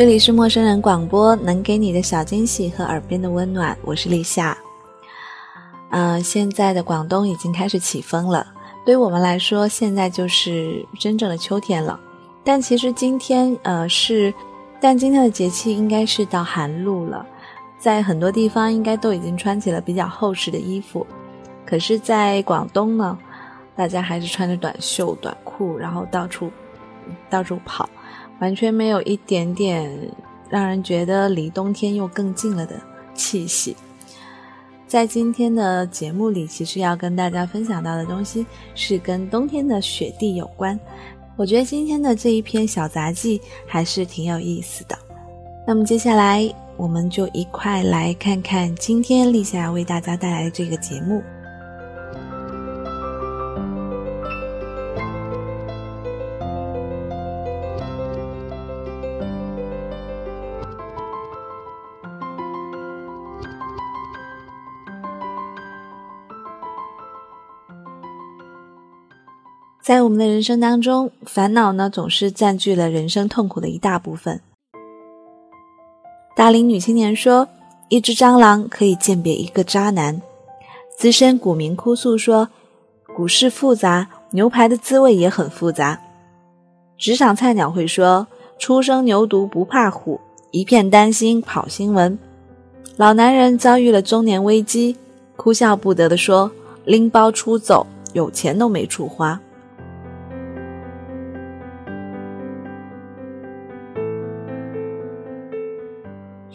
这里是陌生人广播，能给你的小惊喜和耳边的温暖。我是立夏。呃，现在的广东已经开始起风了，对于我们来说，现在就是真正的秋天了。但其实今天，呃，是，但今天的节气应该是到寒露了，在很多地方应该都已经穿起了比较厚实的衣服。可是，在广东呢，大家还是穿着短袖短裤，然后到处到处跑。完全没有一点点让人觉得离冬天又更近了的气息。在今天的节目里，其实要跟大家分享到的东西是跟冬天的雪地有关。我觉得今天的这一篇小杂记还是挺有意思的。那么接下来，我们就一块来看看今天立夏为大家带来的这个节目。在我们的人生当中，烦恼呢总是占据了人生痛苦的一大部分。大龄女青年说：“一只蟑螂可以鉴别一个渣男。”资深股民哭诉说：“股市复杂，牛排的滋味也很复杂。”职场菜鸟会说：“初生牛犊不怕虎，一片担心跑新闻。”老男人遭遇了中年危机，哭笑不得地说：“拎包出走，有钱都没处花。”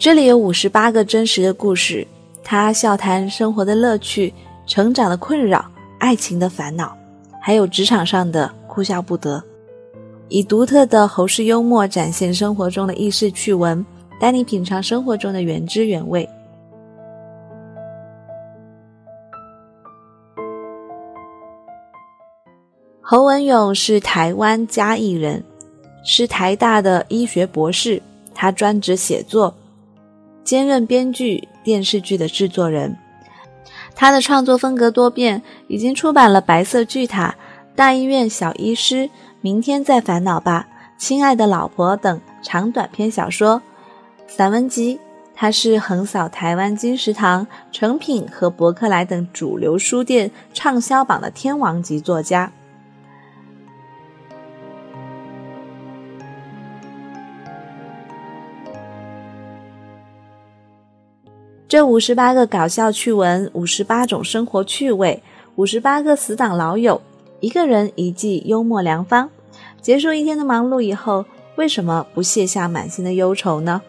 这里有五十八个真实的故事，他笑谈生活的乐趣、成长的困扰、爱情的烦恼，还有职场上的哭笑不得。以独特的侯氏幽默展现生活中的轶事趣闻，带你品尝生活中的原汁原味。侯文勇是台湾嘉义人，是台大的医学博士，他专职写作。兼任编剧、电视剧的制作人，他的创作风格多变，已经出版了《白色巨塔》《大医院小医师》《明天再烦恼吧》《亲爱的老婆》等长短篇小说、散文集。他是横扫台湾金石堂、诚品和博客来等主流书店畅销榜的天王级作家。这五十八个搞笑趣闻，五十八种生活趣味，五十八个死党老友，一个人一剂幽默良方。结束一天的忙碌以后，为什么不卸下满心的忧愁呢？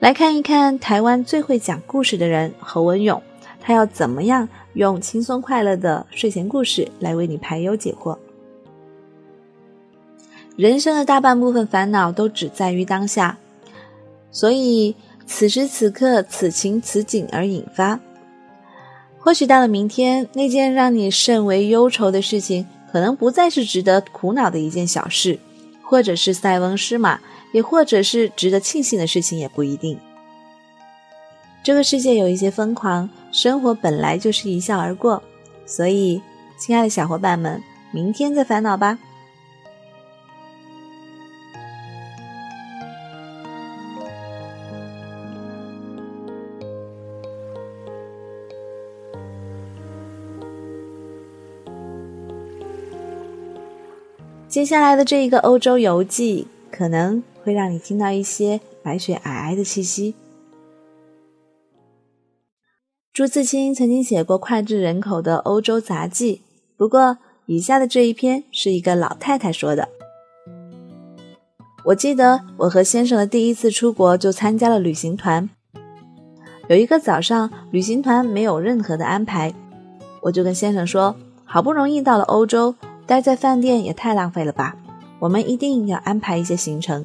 来看一看台湾最会讲故事的人侯文勇，他要怎么样用轻松快乐的睡前故事来为你排忧解惑？人生的大半部分烦恼都只在于当下，所以。此时此刻，此情此景而引发。或许到了明天，那件让你甚为忧愁的事情，可能不再是值得苦恼的一件小事，或者是塞翁失马，也或者是值得庆幸的事情，也不一定。这个世界有一些疯狂，生活本来就是一笑而过，所以，亲爱的小伙伴们，明天再烦恼吧。接下来的这一个欧洲游记，可能会让你听到一些白雪皑皑的气息。朱自清曾经写过脍炙人口的《欧洲杂记》，不过以下的这一篇是一个老太太说的。我记得我和先生的第一次出国就参加了旅行团。有一个早上，旅行团没有任何的安排，我就跟先生说：“好不容易到了欧洲。”待在饭店也太浪费了吧！我们一定要安排一些行程。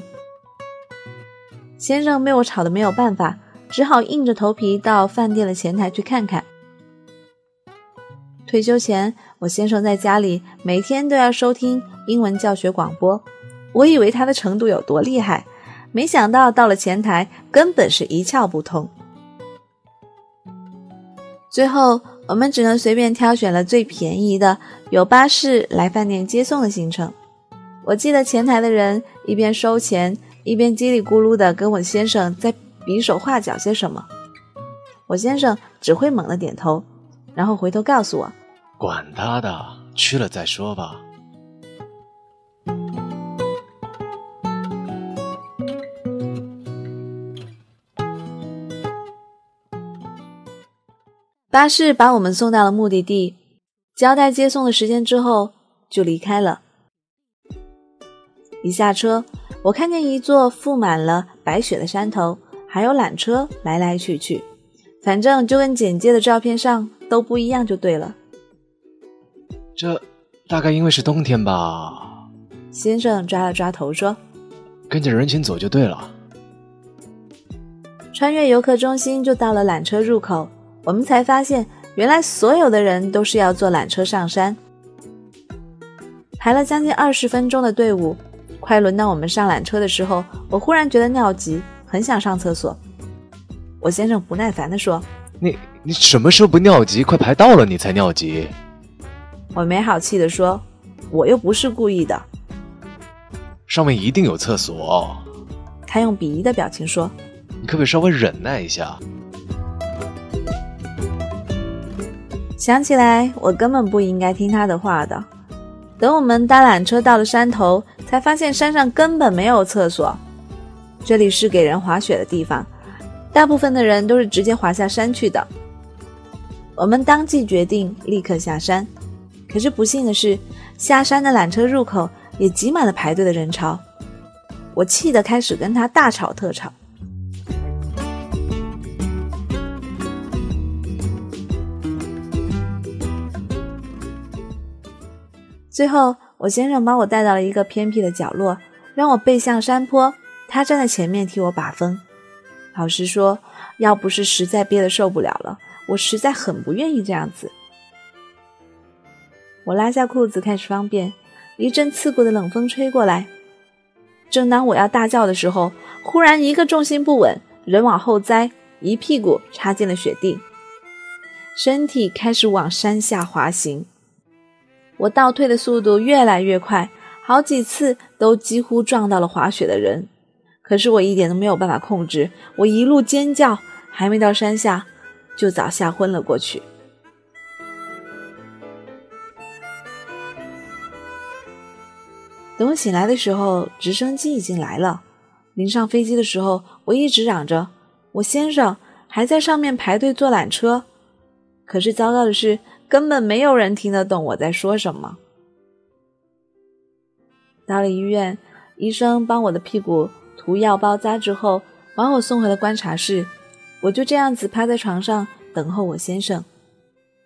先生被我吵得没有办法，只好硬着头皮到饭店的前台去看看。退休前，我先生在家里每天都要收听英文教学广播，我以为他的程度有多厉害，没想到到了前台根本是一窍不通。最后。我们只能随便挑选了最便宜的有巴士来饭店接送的行程。我记得前台的人一边收钱，一边叽里咕噜的跟我先生在比手画脚些什么。我先生只会猛地点头，然后回头告诉我：“管他的，去了再说吧。”巴士把我们送到了目的地，交代接送的时间之后就离开了。一下车，我看见一座覆满了白雪的山头，还有缆车来来去去。反正就跟简介的照片上都不一样，就对了。这大概因为是冬天吧。先生抓了抓头说：“跟着人群走就对了。”穿越游客中心就到了缆车入口，我们才发现原来所有的人都是要坐缆车上山。排了将近二十分钟的队伍，快轮到我们上缆车的时候，我忽然觉得尿急，很想上厕所。我先生不耐烦地说：“你你什么时候不尿急？快排到了你才尿急。”我没好气地说：“我又不是故意的。”上面一定有厕所。他用鄙夷的表情说：“你可不可以稍微忍耐一下？”想起来，我根本不应该听他的话的。等我们搭缆车到了山头，才发现山上根本没有厕所。这里是给人滑雪的地方。大部分的人都是直接滑下山去的。我们当即决定立刻下山，可是不幸的是，下山的缆车入口也挤满了排队的人潮。我气得开始跟他大吵特吵。最后，我先生把我带到了一个偏僻的角落，让我背向山坡，他站在前面替我把风。老实说，要不是实在憋得受不了了，我实在很不愿意这样子。我拉下裤子开始方便，一阵刺骨的冷风吹过来。正当我要大叫的时候，忽然一个重心不稳，人往后栽，一屁股插进了雪地，身体开始往山下滑行。我倒退的速度越来越快，好几次都几乎撞到了滑雪的人。可是我一点都没有办法控制，我一路尖叫，还没到山下，就早吓昏了过去。等我醒来的时候，直升机已经来了。临上飞机的时候，我一直嚷着：“我先生还在上面排队坐缆车。”可是糟糕的是，根本没有人听得懂我在说什么。到了医院，医生帮我的屁股。涂药包扎之后，把我送回了观察室。我就这样子趴在床上等候我先生。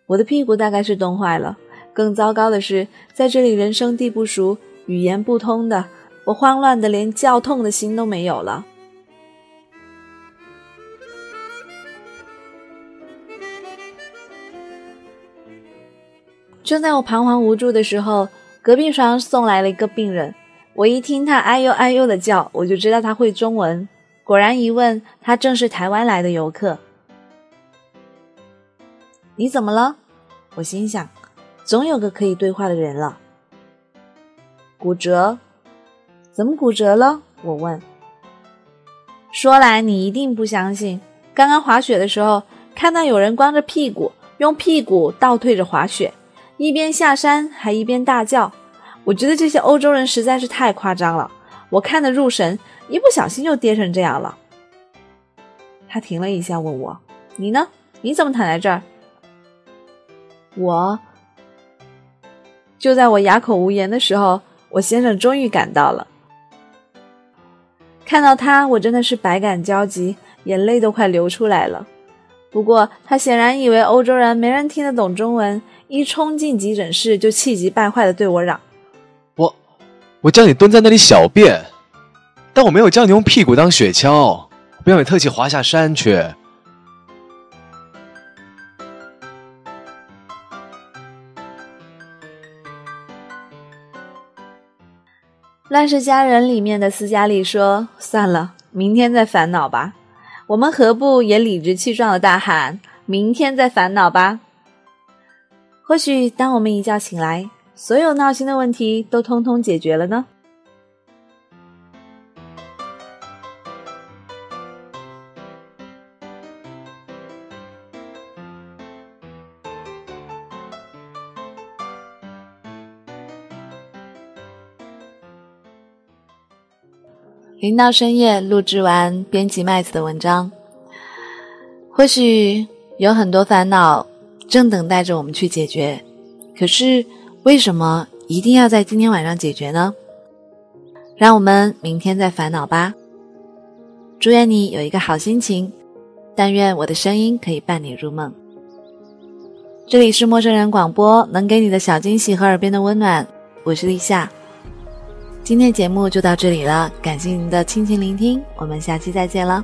我的屁股大概是冻坏了。更糟糕的是，在这里人生地不熟、语言不通的，我慌乱的连叫痛的心都没有了。正在我彷徨无助的时候，隔壁床送来了一个病人。我一听他哎呦哎呦的叫，我就知道他会中文。果然一问，他正是台湾来的游客。你怎么了？我心想，总有个可以对话的人了。骨折？怎么骨折了？我问。说来你一定不相信，刚刚滑雪的时候，看到有人光着屁股，用屁股倒退着滑雪，一边下山还一边大叫。我觉得这些欧洲人实在是太夸张了，我看得入神，一不小心就跌成这样了。他停了一下，问我：“你呢？你怎么躺在这儿？”我就在我哑口无言的时候，我先生终于赶到了。看到他，我真的是百感交集，眼泪都快流出来了。不过他显然以为欧洲人没人听得懂中文，一冲进急诊室就气急败坏的对我嚷。我我叫你蹲在那里小便，但我没有叫你用屁股当雪橇，不要你特气滑下山去。《乱世佳人》里面的斯嘉丽说：“算了，明天再烦恼吧。”我们何不也理直气壮的大喊：“明天再烦恼吧？”或许当我们一觉醒来。所有闹心的问题都通通解决了呢。临到深夜录制完编辑麦子的文章，或许有很多烦恼正等待着我们去解决，可是为什么一定要在今天晚上解决呢？让我们明天再烦恼吧。祝愿你有一个好心情，但愿我的声音可以伴你入梦。这里是陌生人广播，能给你的小惊喜和耳边的温暖，我是立夏。今天节目就到这里了，感谢您的倾情聆听，我们下期再见了。